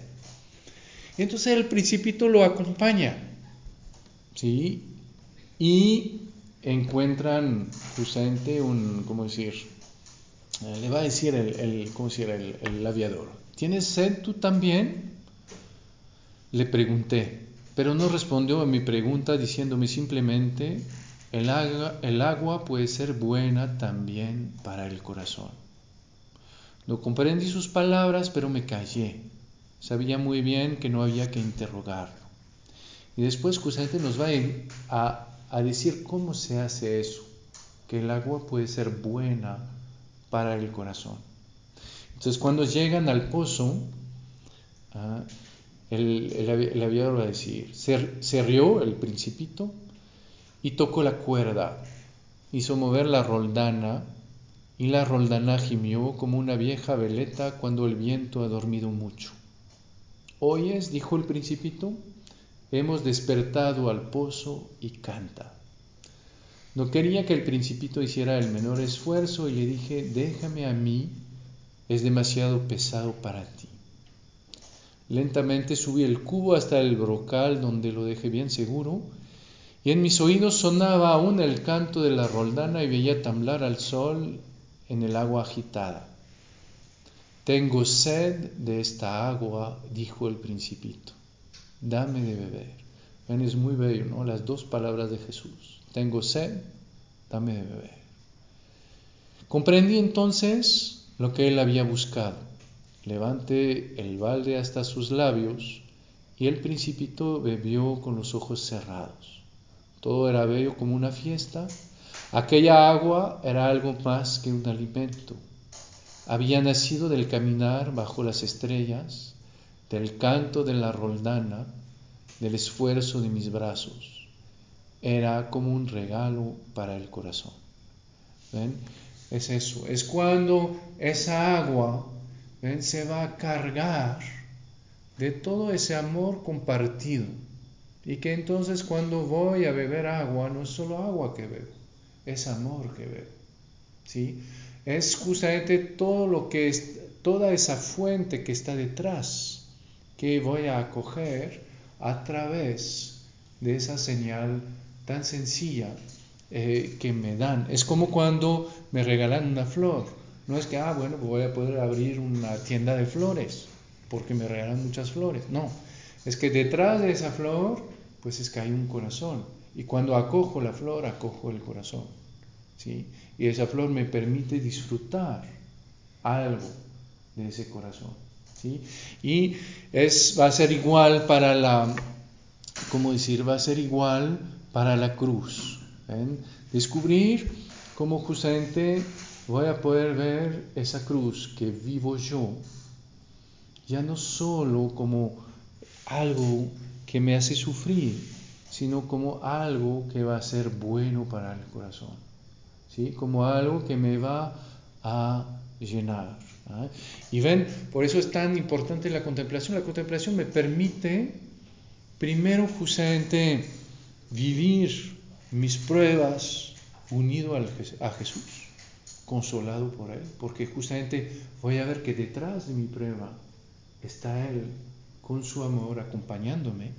Entonces el principito lo acompaña ¿sí? Y encuentran justamente un, ¿cómo decir? Eh, le va a decir el, el ¿cómo decir? El, el aviador, ¿tienes sed tú también? Le pregunté, pero no respondió a mi pregunta diciéndome simplemente, el agua, el agua puede ser buena también para el corazón. No comprendí sus palabras, pero me callé. Sabía muy bien que no había que interrogarlo. Y después justamente nos va a, a decir cómo se hace eso, que el agua puede ser buena para el corazón. Entonces cuando llegan al pozo, ah, el, el, aviador va a decir, se, se, rió el principito y tocó la cuerda, hizo mover la roldana y la roldana gimió como una vieja veleta cuando el viento ha dormido mucho. ¿Oyes? dijo el principito. Hemos despertado al pozo y canta. No quería que el principito hiciera el menor esfuerzo y le dije, déjame a mí, es demasiado pesado para ti. Lentamente subí el cubo hasta el brocal donde lo dejé bien seguro y en mis oídos sonaba aún el canto de la roldana y veía temblar al sol en el agua agitada. Tengo sed de esta agua, dijo el principito dame de beber. Ven, es muy bello, ¿no? Las dos palabras de Jesús. Tengo sed, dame de beber. Comprendí entonces lo que él había buscado. Levanté el balde hasta sus labios y el principito bebió con los ojos cerrados. Todo era bello como una fiesta. Aquella agua era algo más que un alimento. Había nacido del caminar bajo las estrellas del canto de la roldana, del esfuerzo de mis brazos. Era como un regalo para el corazón. ¿Ven? Es eso, es cuando esa agua se va a cargar de todo ese amor compartido. Y que entonces cuando voy a beber agua, no es solo agua que bebo, es amor que bebo. ¿sí? Es justamente todo lo que es, toda esa fuente que está detrás que voy a acoger a través de esa señal tan sencilla eh, que me dan. Es como cuando me regalan una flor. No es que, ah, bueno, voy a poder abrir una tienda de flores porque me regalan muchas flores. No, es que detrás de esa flor, pues es que hay un corazón. Y cuando acojo la flor, acojo el corazón. ¿Sí? Y esa flor me permite disfrutar algo de ese corazón. ¿sí? Y es, va a ser igual para la, ¿cómo decir? Va a ser igual para la cruz. Descubrir cómo justamente voy a poder ver esa cruz que vivo yo, ya no solo como algo que me hace sufrir, sino como algo que va a ser bueno para el corazón, como algo que me va a llenar. ¿ah? Y ven, por eso es tan importante la contemplación. La contemplación me permite primero justamente vivir mis pruebas unido a Jesús, consolado por Él, porque justamente voy a ver que detrás de mi prueba está Él con su amor acompañándome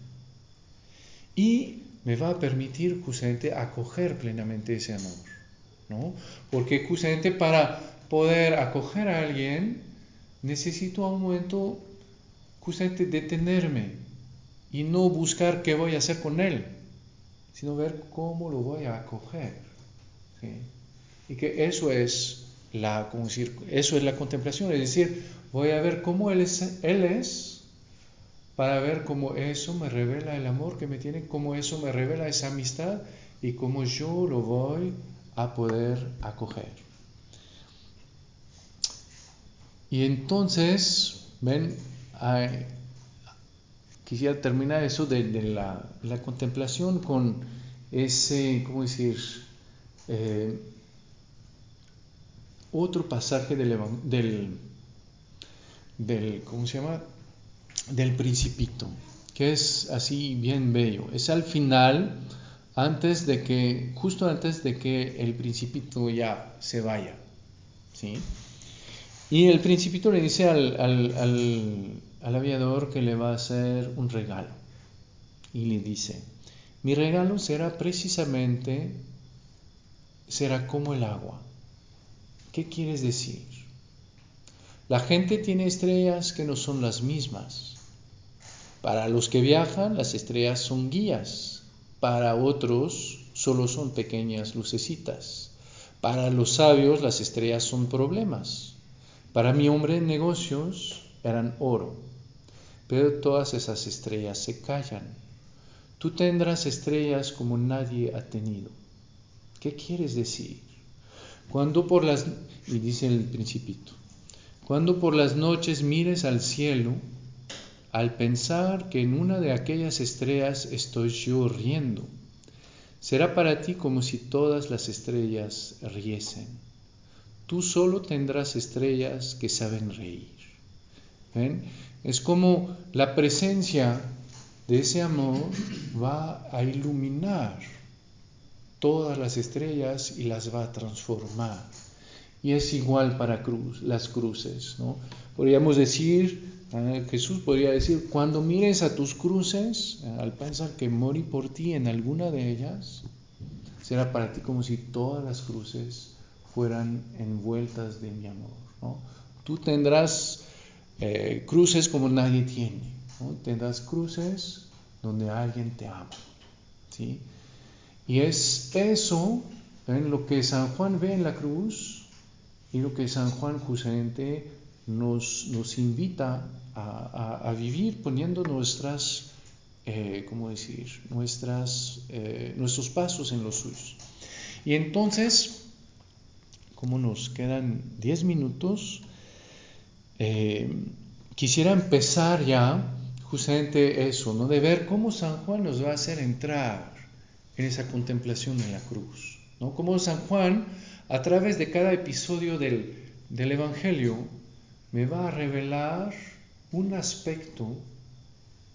y me va a permitir justamente acoger plenamente ese amor, ¿no? Porque justamente para poder acoger a alguien necesito a un momento justamente detenerme y no buscar qué voy a hacer con él, sino ver cómo lo voy a acoger. Y que eso es la, eso es la contemplación, es decir, voy a ver cómo él es, él es para ver cómo eso me revela el amor que me tiene, cómo eso me revela esa amistad y cómo yo lo voy a poder acoger. Y entonces, ven, quisiera terminar eso de, la, contemplación con ese, ¿cómo decir? Eh, otro pasaje del, del, del, ¿cómo se llama? Del principito, que es así bien bello. Es al final, antes de que, justo antes de que el principito ya se vaya, ¿sí? Y el principito le dice al, al, al aviador que le va a hacer un regalo. Y le dice, mi regalo será precisamente, será como el agua. ¿Qué quieres decir? La gente tiene estrellas que no son las mismas. Para los que viajan, las estrellas son guías. Para otros, solo son pequeñas lucecitas. Para los sabios, las estrellas son problemas. Para mi hombre negocios, eran oro pero todas esas estrellas se callan. Tú tendrás estrellas como nadie ha tenido. ¿Qué quieres decir? Cuando por las y dice el principito, cuando por las noches mires al cielo, al pensar que en una de aquellas estrellas estoy yo riendo, será para ti como si todas las estrellas riesen. Tú solo tendrás estrellas que saben reír. ¿Ven? Es como la presencia de ese amor va a iluminar todas las estrellas y las va a transformar. Y es igual para cruz, las cruces. ¿no? Podríamos decir, Jesús podría decir, cuando mires a tus cruces, al pensar que morí por ti en alguna de ellas, será para ti como si todas las cruces fueran envueltas de mi amor. ¿no? Tú tendrás eh, cruces como nadie tiene. Tendrás cruces donde alguien te ama. ¿sí? Y es eso en lo que San Juan ve en la cruz y lo que San Juan justamente nos, invita a, vivir poniendo nuestras, eh, ¿cómo decir? Eh, nuestros pasos en los suyos. Y entonces, como nos quedan 10 minutos, eh, quisiera empezar ya justamente eso, ¿no? De ver cómo San Juan nos va a hacer entrar en esa contemplación en la cruz, ¿no? Cómo San Juan, a través de cada episodio del Evangelio, me va a revelar un aspecto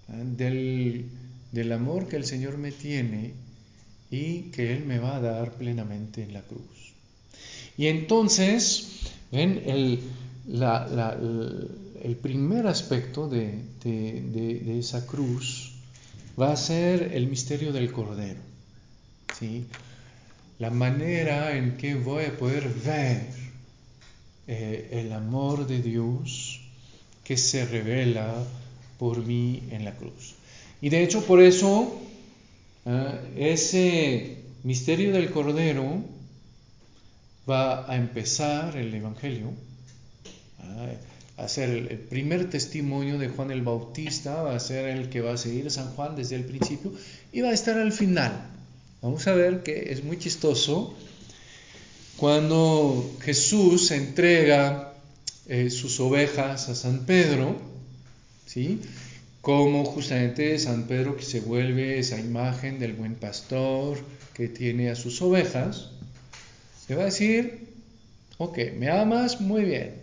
¿eh? del, del amor que el Señor me tiene y que Él me va a dar plenamente en la cruz. Y entonces, el, el primer aspecto de, de, esa cruz va a ser el misterio del Cordero. ¿sí? La manera en que voy a poder ver eh, el amor de Dios que se revela por mí en la cruz. Y de hecho por eso Ah, ese misterio del Cordero va a empezar el Evangelio, ah, a ser el primer testimonio de Juan el Bautista, va a ser el que va a seguir San Juan desde el principio y va a estar al final. Vamos a ver que es muy chistoso cuando Jesús entrega eh, sus ovejas a San Pedro, ¿sí? como justamente San Pedro que se vuelve esa imagen del buen pastor que tiene a sus ovejas, se va a decir, ok, me amas muy bien,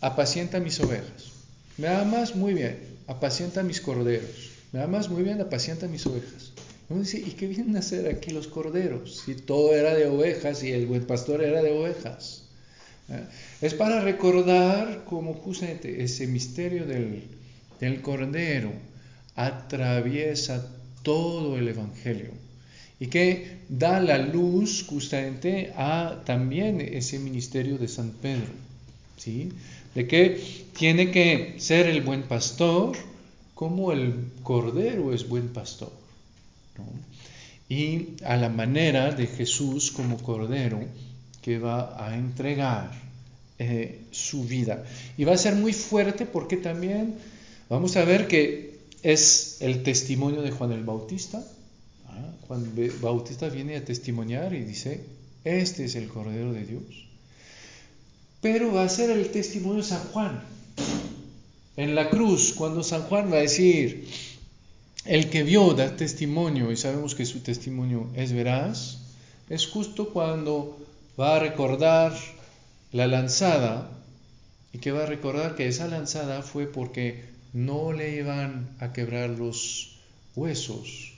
apacienta mis ovejas, me amas muy bien, apacienta mis corderos, me amas muy bien, apacienta mis ovejas. ¿Y qué vienen a hacer aquí los corderos? Si todo era de ovejas y el buen pastor era de ovejas. ¿Eh? Es para recordar como justamente ese misterio del, el Cordero atraviesa todo el Evangelio y que da la luz justamente a también ese ministerio de San Pedro, ¿sí? De que tiene que ser el buen pastor como el Cordero es buen pastor, Y a la manera de Jesús como Cordero que va a entregar eh, su vida. Y va a ser muy fuerte porque también Vamos a ver que es el testimonio de Juan el Bautista. Ah, Juan el Bautista viene a testimoniar y dice, este es el Cordero de Dios. Pero va a ser el testimonio de San Juan. En la cruz, cuando San Juan va a decir, el que vio da testimonio y sabemos que su testimonio es veraz, es justo cuando va a recordar la lanzada y que va a recordar que esa lanzada fue porque no le iban a quebrar los huesos,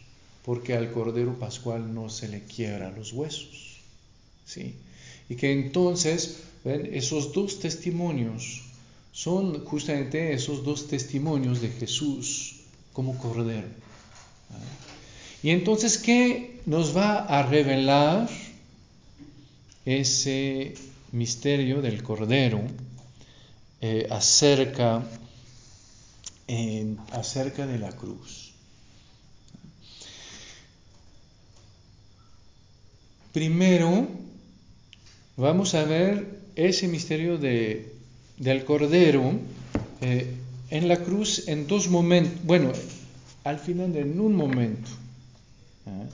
porque al Cordero Pascual no se le quiebra los huesos. ¿sí? Y que entonces, ¿ven? esos dos testimonios son justamente esos dos testimonios de Jesús como Cordero. Y entonces, ¿qué nos va a revelar ese misterio del Cordero eh, acerca acerca de la cruz. Primero, vamos a ver ese misterio de, del Cordero eh, en la cruz en dos momentos, bueno, al final en un momento. ¿eh?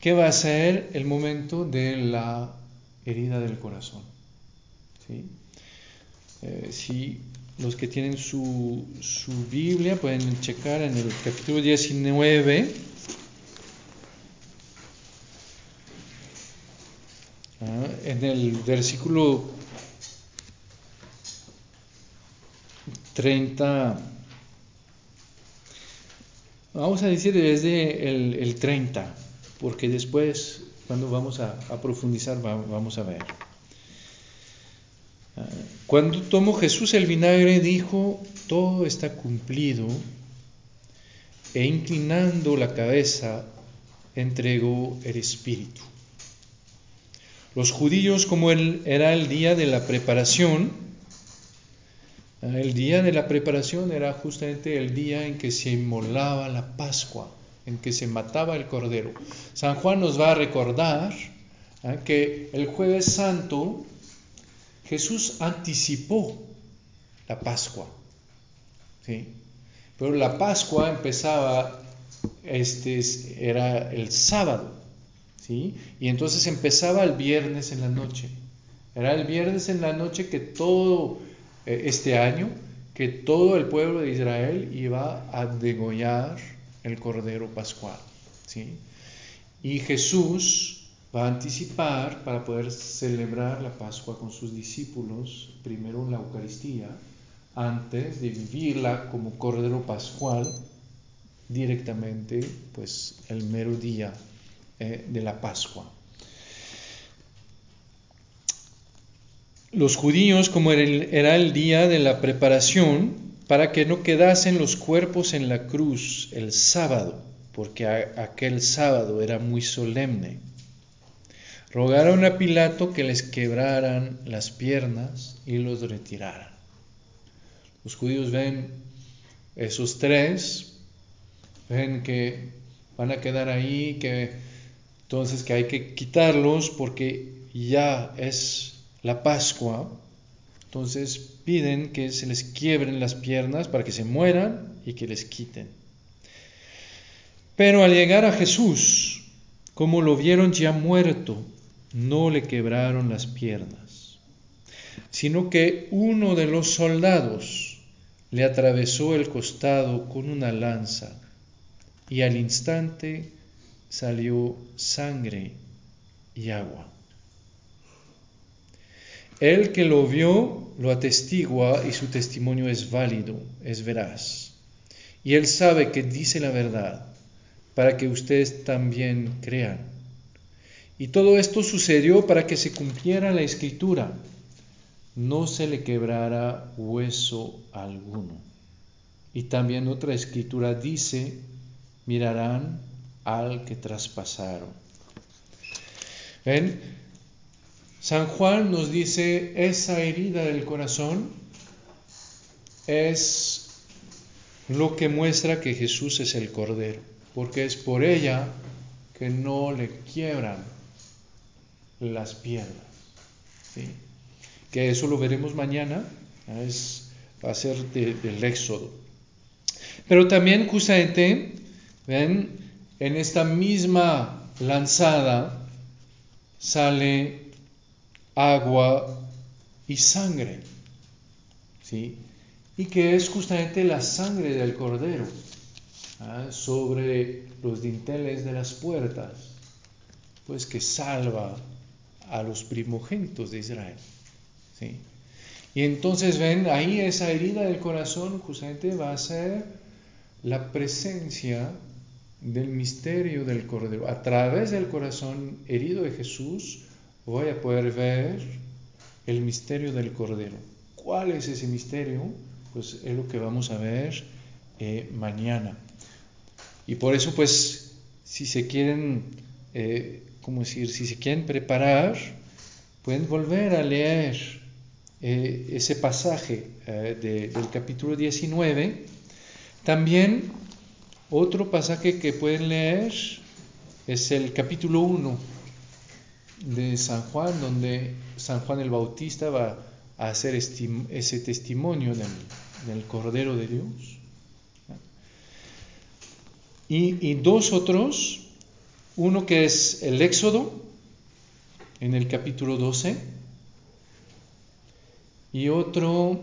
¿Qué va a ser el momento de la herida del corazón? ¿Sí? Eh, si los que tienen su, Biblia pueden checar en el capítulo 19. Ah, en el versículo 30, vamos a decir desde el, 30, porque después, cuando vamos a, a profundizar, vamos a ver. Cuando tomó Jesús el vinagre, dijo, todo está cumplido, e inclinando la cabeza, entregó el Espíritu. Los judíos, como era el día de la preparación, el día de la preparación era justamente el día en que se inmolaba la Pascua, en que se mataba el cordero. San Juan nos va a recordar ¿ah? que el jueves santo Jesús anticipó la Pascua. ¿sí? Pero la Pascua empezaba, este era el sábado, ¿sí? Y entonces empezaba el viernes en la noche. Era el viernes en la noche que todo este año, que todo el pueblo de Israel iba a degollar el cordero pascual, ¿sí? Y Jesús va a anticipar para poder celebrar la Pascua con sus discípulos, primero la Eucaristía, antes de vivirla como Cordero Pascual directamente, pues el mero día eh, de la Pascua. Los judíos, como era el día de la preparación, para que no quedasen los cuerpos en la cruz el sábado, porque aquel sábado era muy solemne, rogaron a Pilato que les quebraran las piernas y los retiraran. Los judíos ven esos tres, ven que van a quedar ahí, que entonces que hay que quitarlos porque ya es la Pascua. Entonces piden que se les quiebren las piernas para que se mueran y que les quiten. Pero al llegar a Jesús, como lo vieron ya muerto, no le quebraron las piernas, sino que uno de los soldados le atravesó el costado con una lanza y al instante salió sangre y agua. El que lo vio lo atestigua y su testimonio es válido, es veraz. Y él sabe que dice la verdad para que ustedes también crean. Y todo esto sucedió para que se cumpliera la escritura. No se le quebrara hueso alguno. Y también otra escritura dice, mirarán al que traspasaron. ¿Ven? San Juan nos dice, esa herida del corazón es lo que muestra que Jesús es el Cordero, porque es por ella que no le quiebran las piernas. Que eso lo veremos mañana, es, va a ser del Éxodo. Pero también justamente, ven, en esta misma lanzada sale agua y sangre, ¿sí? Y que es justamente la sangre del cordero ¿ah? sobre los dinteles de las puertas, pues que salva a los primogénitos de Israel. ¿sí? Y entonces ven, ahí esa herida del corazón justamente va a ser la presencia del misterio del Cordero. A través del corazón herido de Jesús voy a poder ver el misterio del Cordero. ¿Cuál es ese misterio? Pues es lo que vamos a ver eh, mañana. Y por eso, pues, si se quieren eh, como decir, si se quieren preparar, pueden volver a leer eh, ese pasaje del capítulo 19. También otro pasaje que pueden leer es el capítulo 1 de San Juan, donde San Juan el Bautista va a hacer ese testimonio del, del, Cordero de Dios. Y, dos otros uno que es el Éxodo, en el capítulo 12, y otro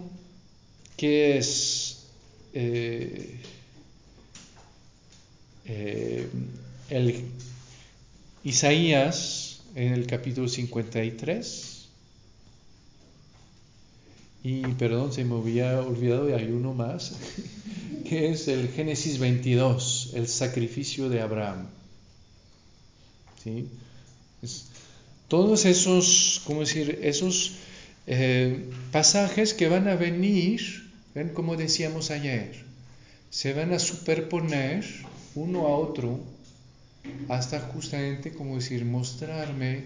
que es eh, eh, el Isaías en el capítulo 53. Y perdón, se me había olvidado y hay uno más, que es el Génesis 22, el sacrificio de Abraham. ¿sí? todos esos, ¿cómo decir? Esos eh, pasajes que van a venir, ven como decíamos ayer, se van a superponer uno a otro hasta justamente, como decir, mostrarme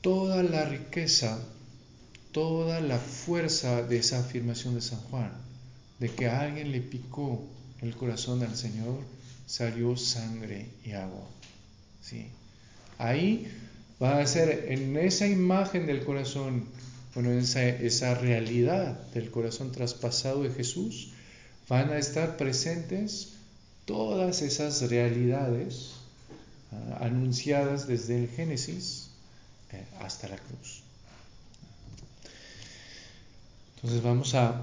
toda la riqueza, toda la fuerza de esa afirmación de San Juan, de que a alguien le picó el corazón al Señor, salió sangre y agua. ¿sí? Ahí va a ser en esa imagen del corazón, bueno, esa, esa realidad del corazón traspasado de Jesús, van a estar presentes todas esas realidades anunciadas desde el Génesis eh, hasta la cruz. Entonces vamos a,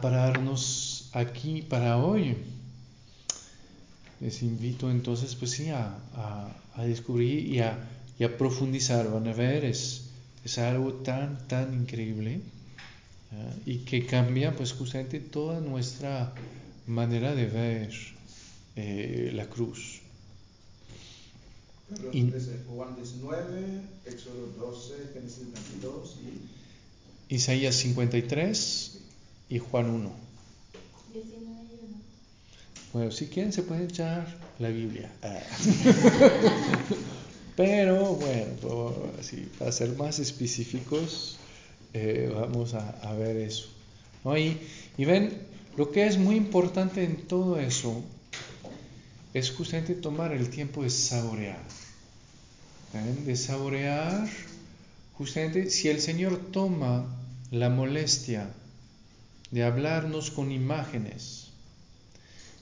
pararnos aquí para hoy. les invito entonces pues sí a, descubrir y a, profundizar. Van a ver, es, algo tan, tan increíble y que cambia pues justamente toda nuestra manera de ver eh, la cruz. Y, Juan 19, Éxodo 12, Génesis 22 y... Isaías 53 y Juan 1. Bueno, si quieren se pueden echar la Biblia. Ah. Pero bueno, así, para ser más específicos, eh, vamos a, ver eso. Y, ven, lo que es muy importante en todo eso es justamente tomar el tiempo de saborear. De saborear, justamente si el Señor toma la molestia de hablarnos con imágenes,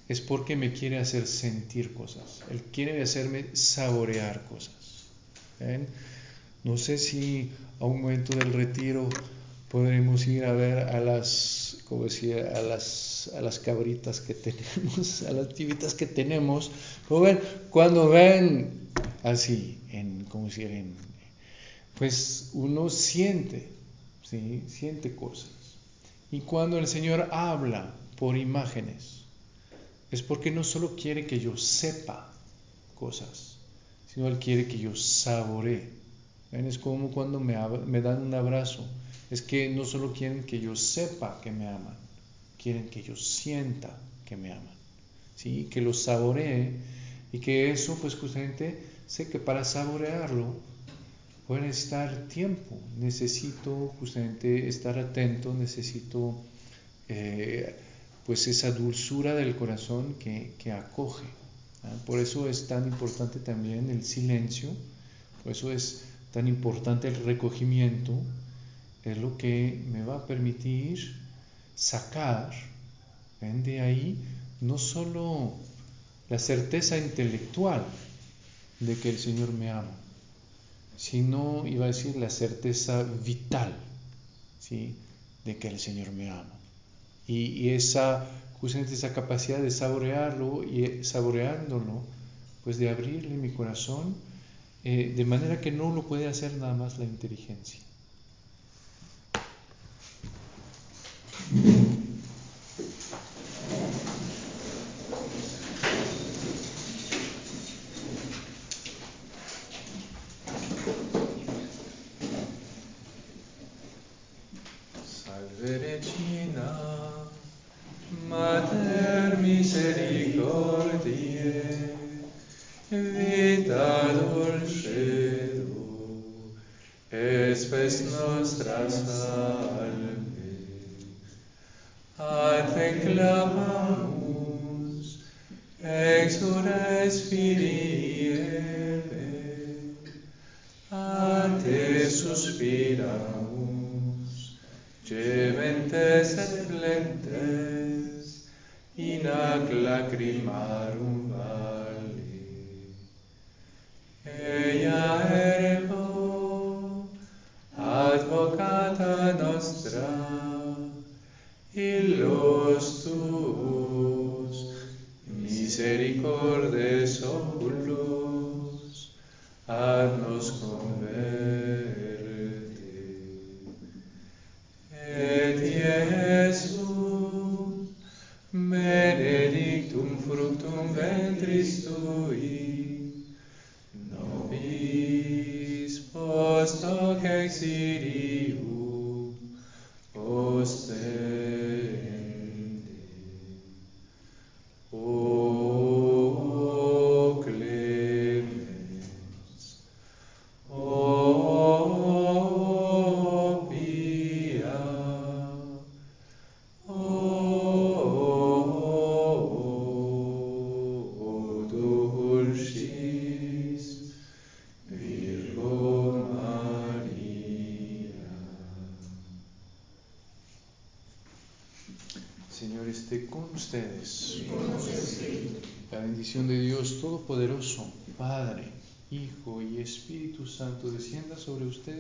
es porque me quiere hacer sentir cosas. Él quiere hacerme saborear cosas. No sé si a un momento del retiro podremos ir a ver a las, como decía, a las, a las cabritas que tenemos, a las tibitas que tenemos. cuando ven así, en, como decir, pues uno siente, ¿sí? siente cosas. Y cuando el Señor habla por imágenes, es porque no solo quiere que yo sepa cosas, sino Él quiere que yo saboree. Es como cuando me, me dan un abrazo. Es que no solo quieren que yo sepa que me aman, quieren que yo sienta que me aman. ¿sí? Que lo saboree y que eso, pues justamente, sé que para saborearlo voy a necesitar tiempo. Necesito justamente estar atento, necesito eh, pues esa dulzura del corazón que, que acoge. Por eso es tan importante también el silencio, por eso es tan importante el recogimiento, es lo que me va a permitir sacar de ahí no solo la certeza intelectual de que el Señor me ama, sino, iba a decir, la certeza vital ¿sí? de que el Señor me ama. Y, esa, justamente esa capacidad de saborearlo y saboreándolo, pues de abrirle mi corazón, eh, de manera que no lo puede hacer nada más la inteligencia.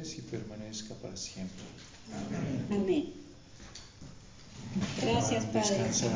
Ustedes y permanezca para siempre. Amén. Gracias, Padre. Descansar.